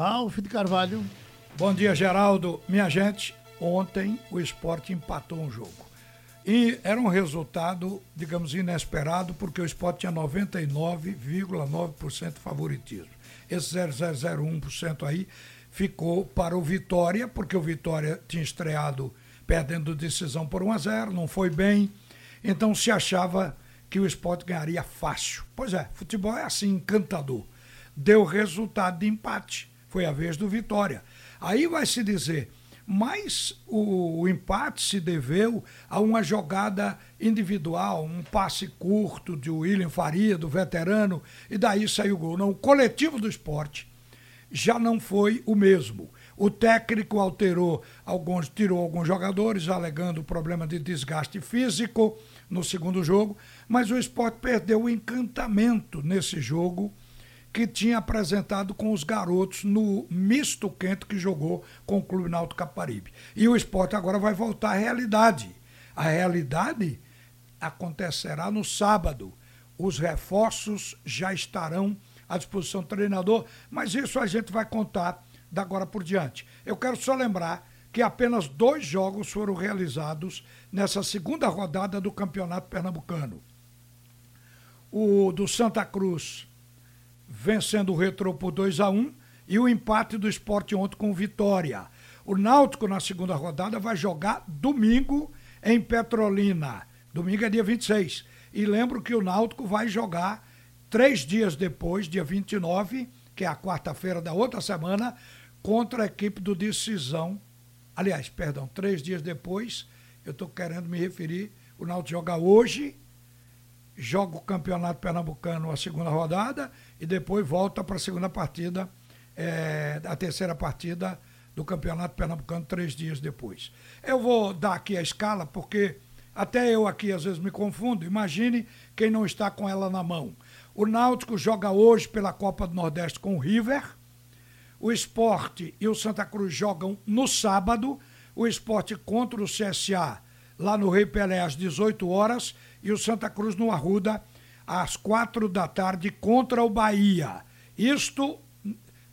Ralf de Carvalho. Bom dia, Geraldo. Minha gente, ontem o esporte empatou um jogo. E era um resultado, digamos, inesperado, porque o esporte tinha 99,9% de favoritismo. Esse 0,001% aí ficou para o Vitória, porque o Vitória tinha estreado perdendo decisão por 1 a 0 não foi bem. Então se achava que o esporte ganharia fácil. Pois é, futebol é assim, encantador. Deu resultado de empate. Foi a vez do Vitória. Aí vai se dizer, mas o, o, empate se deveu a uma jogada individual, um passe curto de William Faria, do veterano, e daí saiu o gol. Não, o coletivo do esporte já não foi o mesmo. O técnico alterou alguns, tirou alguns jogadores, alegando problema de desgaste físico no segundo jogo, mas o esporte perdeu o encantamento nesse jogo que tinha apresentado com os garotos no misto quente que jogou com o Clube Náutico Caparibe. E o esporte agora vai voltar à realidade. A realidade acontecerá no sábado. Os reforços já estarão à disposição do treinador, mas isso a gente vai contar da agora por diante. Eu quero só lembrar que apenas dois jogos foram realizados nessa segunda rodada do Campeonato Pernambucano. O do Santa Cruz vencendo o Retrô por 2 a 1 e o empate do esporte ontem com Vitória. O Náutico, na segunda rodada, vai jogar domingo em Petrolina. Domingo é dia 26. E lembro que o Náutico vai jogar três dias depois, dia 29, que é a quarta-feira da outra semana, contra a equipe do Decisão. Aliás, perdão, três dias depois, eu estou querendo me referir, o Náutico joga hoje, joga o Campeonato Pernambucano a segunda rodada e depois volta para a segunda partida, é, a terceira partida do Campeonato Pernambucano três dias depois. Eu vou dar aqui a escala porque até eu aqui às vezes me confundo. Imagine quem não está com ela na mão. O Náutico joga hoje pela Copa do Nordeste com o River. O Esporte e o Santa Cruz jogam no sábado. O Esporte contra o CSA lá no Rei Pelé às 18 horas e o Santa Cruz no Arruda às quatro da tarde contra o Bahia. Isto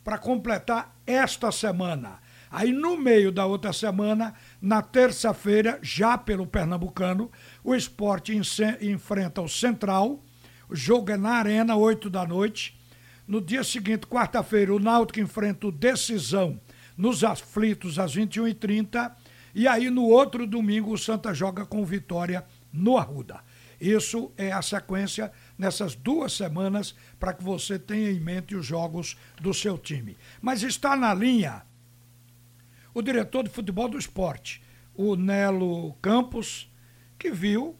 para completar esta semana. Aí no meio da outra semana, na terça-feira, já pelo Pernambucano, o esporte enfrenta o Central. O jogo é na Arena, 8 da noite. No dia seguinte, quarta-feira, o Náutico enfrenta o Decisão nos aflitos às 21h30. E aí no outro domingo, o Santa joga com Vitória no Arruda. Isso é a sequência nessas duas semanas para que você tenha em mente os jogos do seu time. Mas está na linha o diretor de futebol do esporte, o Nelo Campos, que viu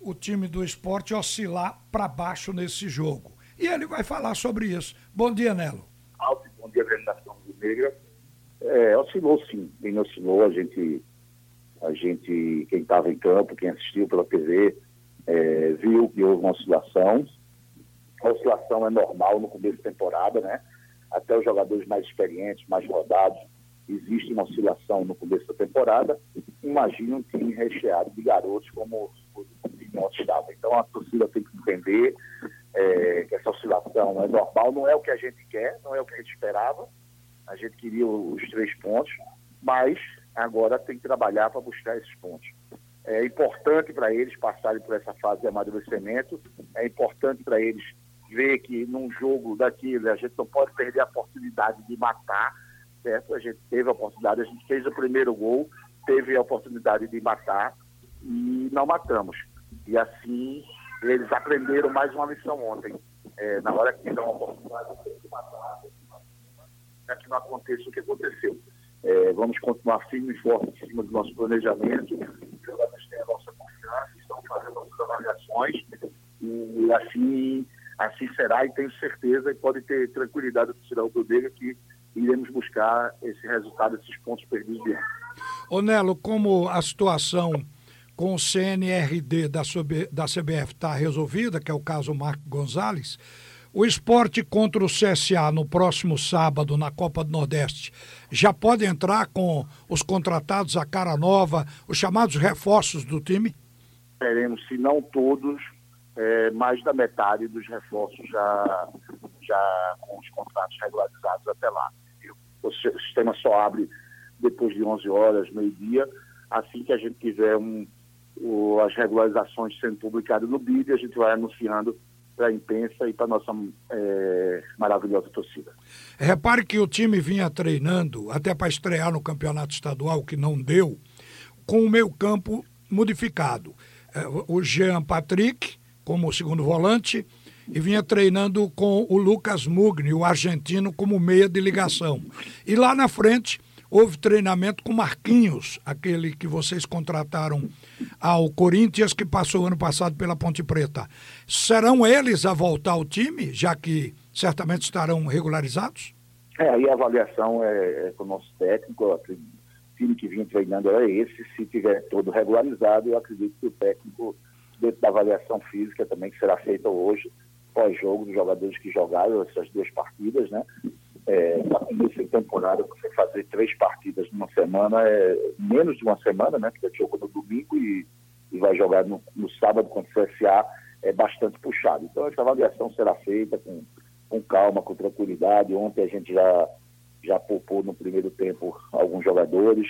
o time do esporte oscilar para baixo nesse jogo. E ele vai falar sobre isso. Bom dia, Nelo. Alto, bom dia, Nação Negra. É, oscilou sim, bem oscilou. A gente, a gente quem estava em campo, quem assistiu pela TV, é, viu que houve uma oscilação. A oscilação é normal no começo da temporada, né? Até os jogadores mais experientes, mais rodados, existe uma oscilação no começo da temporada. Imagina um time recheado de garotos como o ontem estava. Então a torcida tem que entender é, que essa oscilação é normal, não é o que a gente quer, não é o que a gente esperava. A gente queria os três pontos, mas agora tem que trabalhar para buscar esses pontos. É importante para eles passarem por essa fase de amadurecimento, é importante para eles ver que num jogo daquilo a gente não pode perder a oportunidade de matar, certo? A gente teve a oportunidade, a gente fez o primeiro gol, teve a oportunidade de matar e não matamos. E assim eles aprenderam mais uma lição ontem. É, na hora que dão a oportunidade, de matar, para que não aconteça o que aconteceu. É, vamos continuar firme e forte em cima do nosso planejamento. Os jogadores têm a nossa confiança, nossas avaliações e assim, assim será e tenho certeza e pode ter tranquilidade do cidadão do Dega que iremos buscar esse resultado, esses pontos perdidos de Ô Nelo, como a situação com o CNRD da, da CBF está resolvida, que é o caso Marco Gonzalez, o esporte contra o CSA no próximo sábado na Copa do Nordeste já pode entrar com os contratados a cara nova, os chamados reforços do time? Teremos, se não todos, é, mais da metade dos reforços já, já com os contratos regularizados até lá. o sistema só abre depois de 11 horas, meio-dia. Assim que a gente tiver um, o, as regularizações sendo publicadas no BID, a gente vai anunciando para a imprensa e para a nossa é, maravilhosa torcida. Repare que o time vinha treinando, até para estrear no campeonato estadual, que não deu, com o meio campo modificado. É, o Jean Patrick, como segundo volante, e vinha treinando com o Lucas Mugni, o argentino, como meia de ligação. E lá na frente houve treinamento com Marquinhos, aquele que vocês contrataram ao Corinthians, que passou ano passado pela Ponte Preta. Serão eles a voltar ao time, já que certamente estarão regularizados? É, aí a avaliação é, é com o nosso técnico, time que vinha treinando era esse, se tiver todo regularizado, eu acredito que o técnico, dentro da avaliação física também, que será feita hoje, pós-jogo dos jogadores que jogaram essas duas partidas, né? É, de temporada, você fazer três partidas numa semana, é menos de uma semana, né? Porque jogou no domingo e, e vai jogar no, no, sábado contra o CSA, é bastante puxado. Então, essa avaliação será feita com, com calma, com tranquilidade. Ontem a gente já, já poupou no primeiro tempo alguns jogadores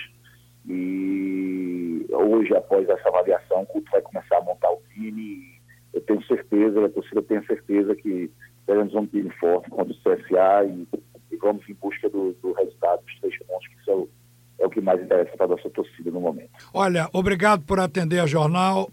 e hoje, após essa avaliação, o Culto vai começar a montar o time eu tenho certeza, a torcida tem certeza que teremos um time forte contra o CSA e, e vamos em busca do, do, resultado dos três pontos, que são, é o que mais interessa para a nossa torcida no momento. Olha, obrigado por atender a jornal,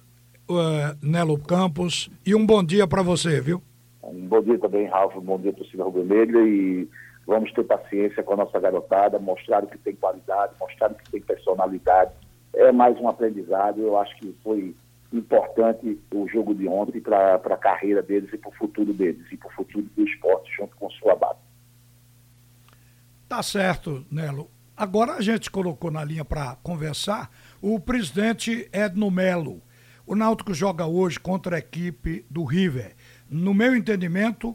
uh, Nelo Campos, e um bom dia para você, viu? Um bom dia também, Ralf, um bom dia, torcida rubro-negra, e vamos ter paciência com a nossa garotada, mostrar que tem qualidade, mostrar que tem personalidade. É mais um aprendizado, eu acho que foi importante o jogo de ontem para a carreira deles e para o futuro deles e para o futuro do esporte junto com sua base. Tá certo, Nelo. Agora a gente colocou na linha para conversar o presidente Edno Melo. O Náutico joga hoje contra a equipe do River. No meu entendimento,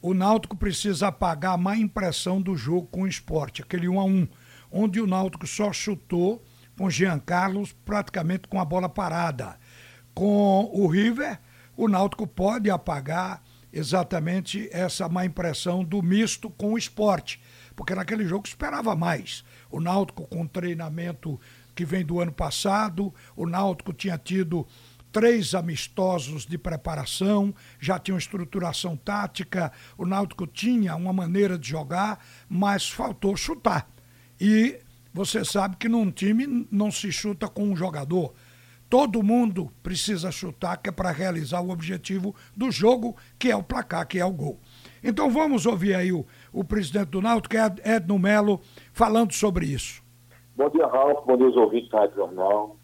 o Náutico precisa apagar a má impressão do jogo com o esporte, aquele 1 a 1 onde o Náutico só chutou com Jean Carlos praticamente com a bola parada com o River, o Náutico pode apagar exatamente essa má impressão do misto com o esporte, porque naquele jogo esperava mais. O Náutico com treinamento que vem do ano passado, o Náutico tinha tido três amistosos de preparação, já tinha uma estruturação tática, o Náutico tinha uma maneira de jogar, mas faltou chutar. E você sabe que num time não se chuta com um jogador, Todo mundo precisa chutar, que é para realizar o objetivo do jogo, que é o placar, que é o gol. Então vamos ouvir aí o, o presidente do Náutico, é Edno Melo, falando sobre isso. Bom dia, Ralf. Bom dia aos ouvintes da Rádio Jornal.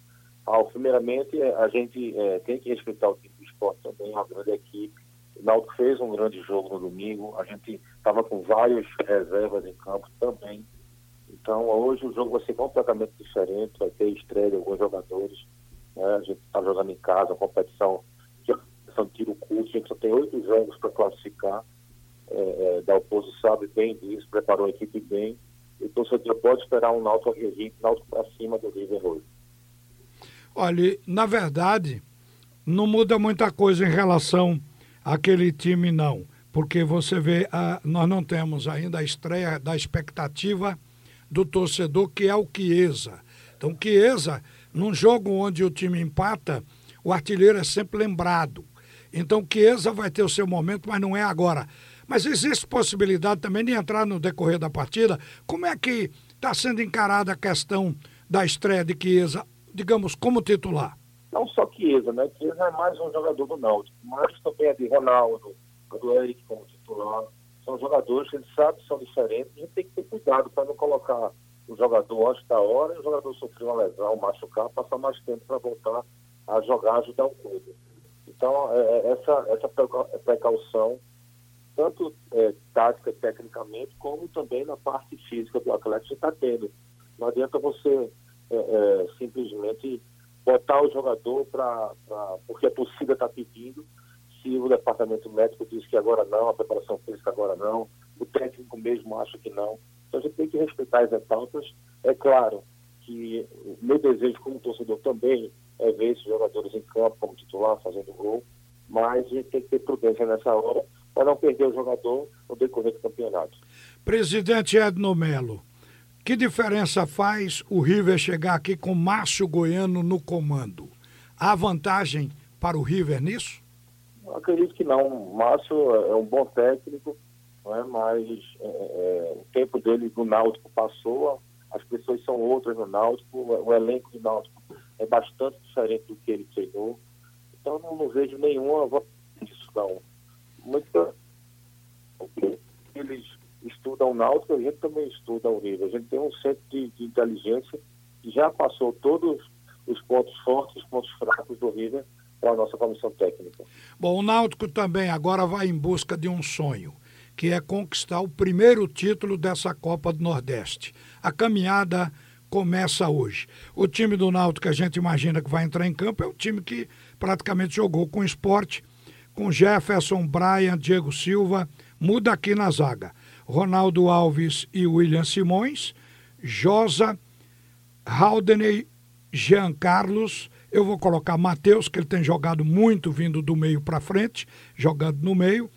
Ralf, primeiramente, a gente é, tem que respeitar o time do esporte também, a grande equipe. O Náutico fez um grande jogo no domingo. A gente estava com várias reservas em campo também. Então, hoje o jogo vai ser completamente diferente. Vai ter estreia de alguns jogadores. Né? A gente está jogando em casa, uma competição é uma tiro curto, a gente só tem oito jogos para classificar. É, é, da oposição sabe bem disso, preparou a equipe bem. E o torcedor pode esperar um Náutico aguerrido, Náutico para cima do River hoje. Olha, na verdade, não muda muita coisa em relação àquele time, não. Porque você vê, a, nós não temos ainda a estreia da expectativa do torcedor, que é o Chiesa. Então, Chiesa num jogo onde o time empata, o artilheiro é sempre lembrado. Então, Chiesa vai ter o seu momento, mas não é agora. Mas existe possibilidade também de entrar no decorrer da partida. Como é que está sendo encarada a questão da estreia de Chiesa, digamos, como titular? Não só Chiesa, né? Chiesa é mais um jogador do Náutico, mas também é de Ronaldo, do Eric como titular. São jogadores que a gente sabe que são diferentes. A gente tem que ter cuidado para não colocar o jogador antes da hora e o jogador sofreu uma lesão, machucar, passar mais tempo para voltar a jogar, ajudar o clube. Então, é, é essa, essa precaução, tanto é, tática, tecnicamente, como também na parte física do atleta, você está tendo. Não adianta você é, é, simplesmente botar o jogador para. porque a torcida está pedindo, se o departamento médico diz que agora não, a preparação física agora não, o técnico mesmo acha que não. Então a gente tem que respeitar as etapas. É claro que o meu desejo como torcedor também é ver esses jogadores em campo como titular, fazendo gol, mas a gente tem que ter prudência nessa hora para não perder o jogador no decorrer do campeonato. Presidente Edno Melo, Que diferença faz o River chegar aqui com Márcio Goiano no comando? Há vantagem para o River nisso? Acredito que não. O Márcio é um bom técnico, não é? mas é, é, o tempo dele no Náutico passou, as pessoas são outras no Náutico, o elenco do Náutico é bastante diferente do que ele treinou. Então não, não vejo nenhuma disso não. Muita eles estudam o Náutico, a gente também estuda o River. A gente tem um centro de, de inteligência que já passou todos os pontos fortes, os pontos fracos do River para a nossa comissão técnica. Bom, o Náutico também agora vai em busca de um sonho, que é conquistar o primeiro título dessa Copa do Nordeste. A caminhada começa hoje. O time do Náutico que a gente imagina que vai entrar em campo é o time que praticamente jogou com esporte, com Jefferson, Brian, Diego Silva, muda aqui na zaga. Ronaldo Alves e William Simões, Josa, Haldeney, Jean Carlos, eu vou colocar Matheus, que ele tem jogado muito vindo do meio para frente, jogando no meio,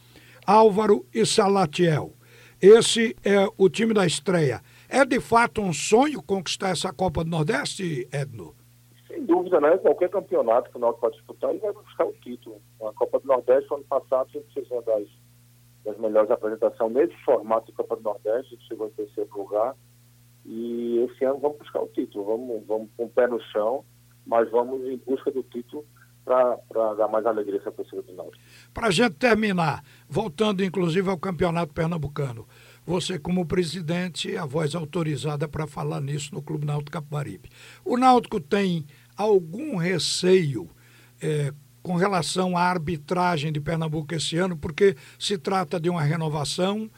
Álvaro e Salatiel. Esse é o time da estreia. É de fato um sonho conquistar essa Copa do Nordeste, Edno? Sem dúvida, né? Qualquer campeonato que o Náutico pode disputar, ele vai buscar o título. A Copa do Nordeste, ano passado, a gente fez uma das, das melhores apresentações nesse formato de Copa do Nordeste, gente chegou em terceiro lugar. E esse ano vamos buscar o título, vamos, vamos com o pé no chão, mas vamos em busca do título para dar mais alegria essa torcida do Náutico. Para a gente terminar, voltando inclusive ao Campeonato Pernambucano, você como presidente, a voz autorizada para falar nisso no Clube Náutico Capibaribe. O Náutico tem algum receio é, com relação à arbitragem de Pernambuco esse ano, porque se trata de uma renovação,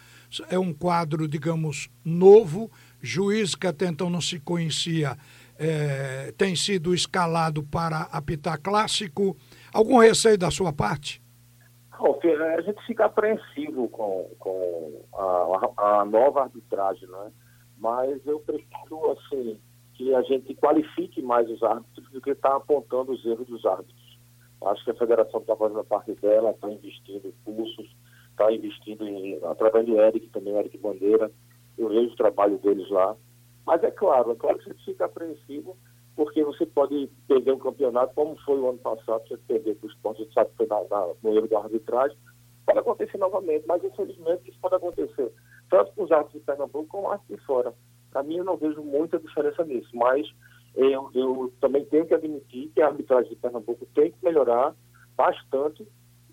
é um quadro, digamos, novo, juiz que até então não se conhecia é, tem sido escalado para apitar clássico. Algum receio da sua parte? a gente fica apreensivo com, com a, a, nova arbitragem, né? mas eu prefiro assim, que a gente qualifique mais os árbitros do que estar tá apontando os erros dos árbitros. Acho que a federação está fazendo a parte dela, está investindo em cursos, está investindo em, através do Eric, também Eric Bandeira. Eu vejo o trabalho deles lá. Mas é claro, é claro que gente fica apreensivo porque você pode perder um campeonato, como foi o ano passado, você perder para os pontos, a gente sabe que foi na, na, no erro da arbitragem, pode acontecer novamente, mas infelizmente isso pode acontecer, tanto com os árbitros de Pernambuco como árbitros de fora. Para mim, eu não vejo muita diferença nisso, mas eu, eu também tenho que admitir que a arbitragem de Pernambuco tem que melhorar bastante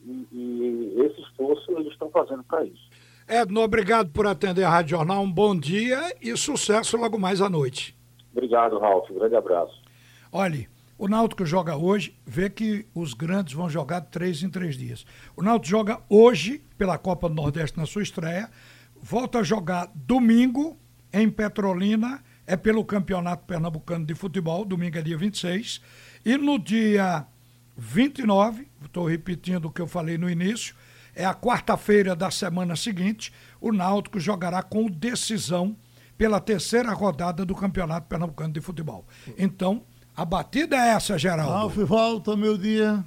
e, e esse esforço eles estão fazendo para isso. Edno, obrigado por atender a Rádio Jornal. Um bom dia e sucesso logo mais à noite. Obrigado, Ralf. Um grande abraço. Olhe, o Náutico joga hoje, vê que os grandes vão jogar três em três dias. O Náutico joga hoje pela Copa do Nordeste na sua estreia, volta a jogar domingo em Petrolina, é pelo Campeonato Pernambucano de Futebol, domingo é dia 26, e no dia 29, estou repetindo o que eu falei no início, é a quarta-feira da semana seguinte, o Náutico jogará com decisão pela terceira rodada do Campeonato Pernambucano de Futebol. Então, a batida é essa, Geraldo. Ralf, volta, meu dia.